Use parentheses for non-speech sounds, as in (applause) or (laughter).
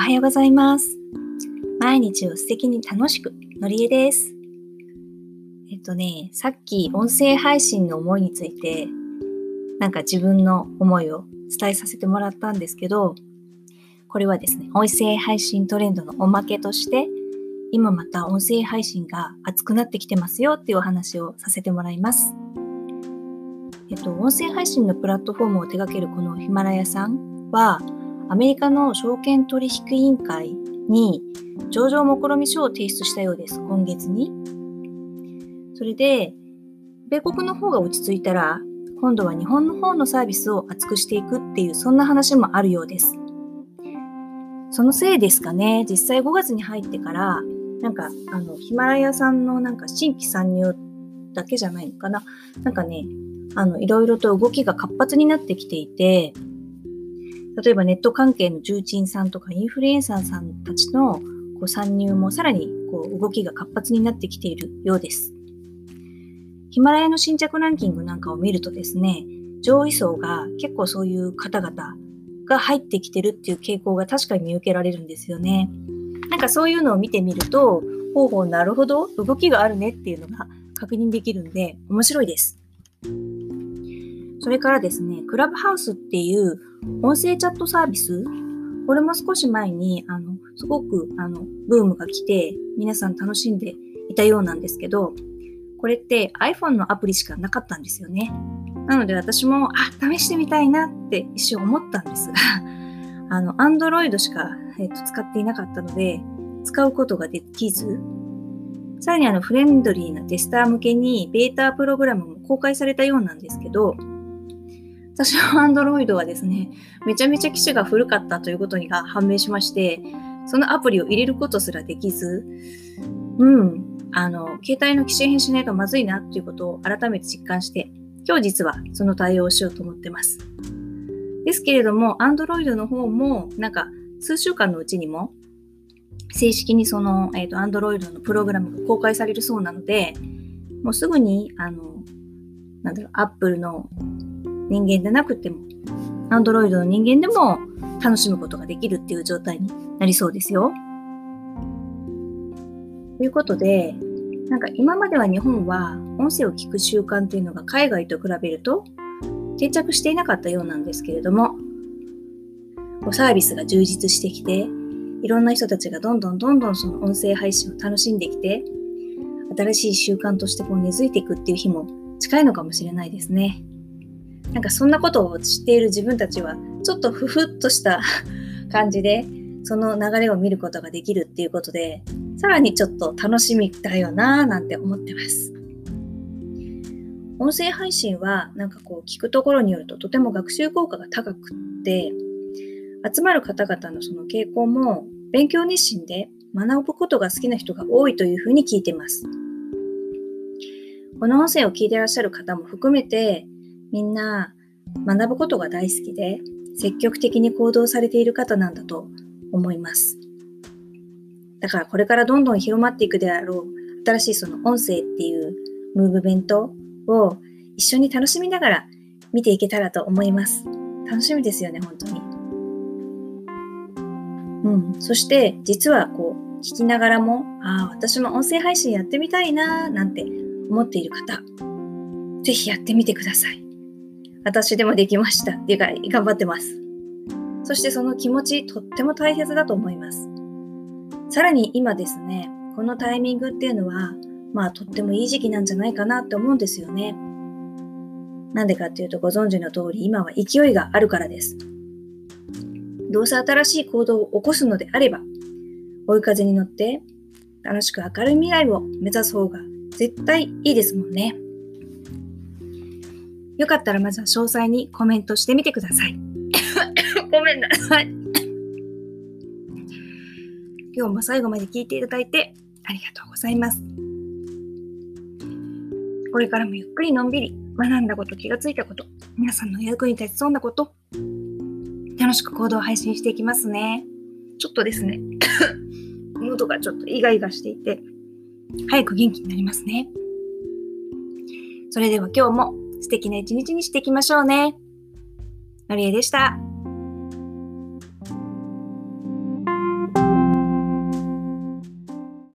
おはようございます。毎日を素敵に楽しく、のりえです。えっとね、さっき音声配信の思いについて、なんか自分の思いを伝えさせてもらったんですけど、これはですね、音声配信トレンドのおまけとして、今また音声配信が熱くなってきてますよっていうお話をさせてもらいます。えっと、音声配信のプラットフォームを手掛けるこのヒマラヤさんは、アメリカの証券取引委員会に上場目論見書を提出したようです、今月に。それで、米国の方が落ち着いたら、今度は日本の方のサービスを厚くしていくっていう、そんな話もあるようです。そのせいですかね、実際5月に入ってから、なんか、あの、ヒマラヤさんのなんか新規参入だけじゃないのかな。なんかね、あの、いろいろと動きが活発になってきていて、例えばネット関係の重鎮さんとかインフルエンサーさんたちのこう参入もさらにこう動きが活発になってきているようです。ヒマラヤの新着ランキングなんかを見るとですね、上位層が結構そういう方々が入ってきてるっていう傾向が確かに見受けられるんですよね。なんかそういうのを見てみると、ほうほうなるほど動きがあるねっていうのが確認できるんで面白いです。それからですね、クラブハウスっていう音声チャットサービス、これも少し前に、あの、すごく、あの、ブームが来て、皆さん楽しんでいたようなんですけど、これって iPhone のアプリしかなかったんですよね。なので私も、あ、試してみたいなって一瞬思ったんですが、(laughs) あの、Android しか、えー、と使っていなかったので、使うことができず、さらにあの、フレンドリーなテスター向けにベータプログラムも公開されたようなんですけど、私の Android はですね、めちゃめちゃ機種が古かったということが判明しまして、そのアプリを入れることすらできず、うん、あの、携帯の機種変しないとまずいなということを改めて実感して、今日実はその対応をしようと思ってます。ですけれども、Android の方も、なんか、数週間のうちにも、正式にその、えっ、ー、と、Android のプログラムが公開されるそうなので、もうすぐに、あの、なんだろう、Apple の人間でなくても、Android の人間でも楽しむことができるっていう状態になりそうですよ。ということで、なんか今までは日本は音声を聞く習慣っていうのが海外と比べると定着していなかったようなんですけれども、サービスが充実してきて、いろんな人たちがどんどんどんどんその音声配信を楽しんできて、新しい習慣としてこう根付いていくっていう日も近いのかもしれないですね。なんかそんなことを知っている自分たちは、ちょっとふふっとした (laughs) 感じで、その流れを見ることができるっていうことで、さらにちょっと楽しみだよなぁなんて思ってます。音声配信は、なんかこう聞くところによるととても学習効果が高くって、集まる方々のその傾向も勉強熱心で学ぶことが好きな人が多いというふうに聞いてます。この音声を聞いてらっしゃる方も含めて、みんな学ぶことが大好きで積極的に行動されている方なんだと思います。だからこれからどんどん広まっていくであろう新しいその音声っていうムーブメントを一緒に楽しみながら見ていけたらと思います。楽しみですよね、本当に。うん。そして実はこう聞きながらも、ああ、私も音声配信やってみたいなーなんて思っている方、ぜひやってみてください。私でもできましたっていうか、頑張ってます。そしてその気持ち、とっても大切だと思います。さらに今ですね、このタイミングっていうのは、まあとってもいい時期なんじゃないかなって思うんですよね。なんでかっていうとご存知の通り、今は勢いがあるからです。どうせ新しい行動を起こすのであれば、追い風に乗って楽しく明るい未来を目指す方が絶対いいですもんね。よかったらまずは詳細にコメントしてみてください。(coughs) ごめんなさい。今日も最後まで聞いていただいてありがとうございます。これからもゆっくりのんびり学んだこと、気がついたこと、皆さんの役に立ちそうなこと、楽しく行動を配信していきますね。ちょっとですね、(coughs) 喉がちょっとイガイガしていて、早く元気になりますね。それでは今日も素敵な一日にしていきましょうね。のりえでした。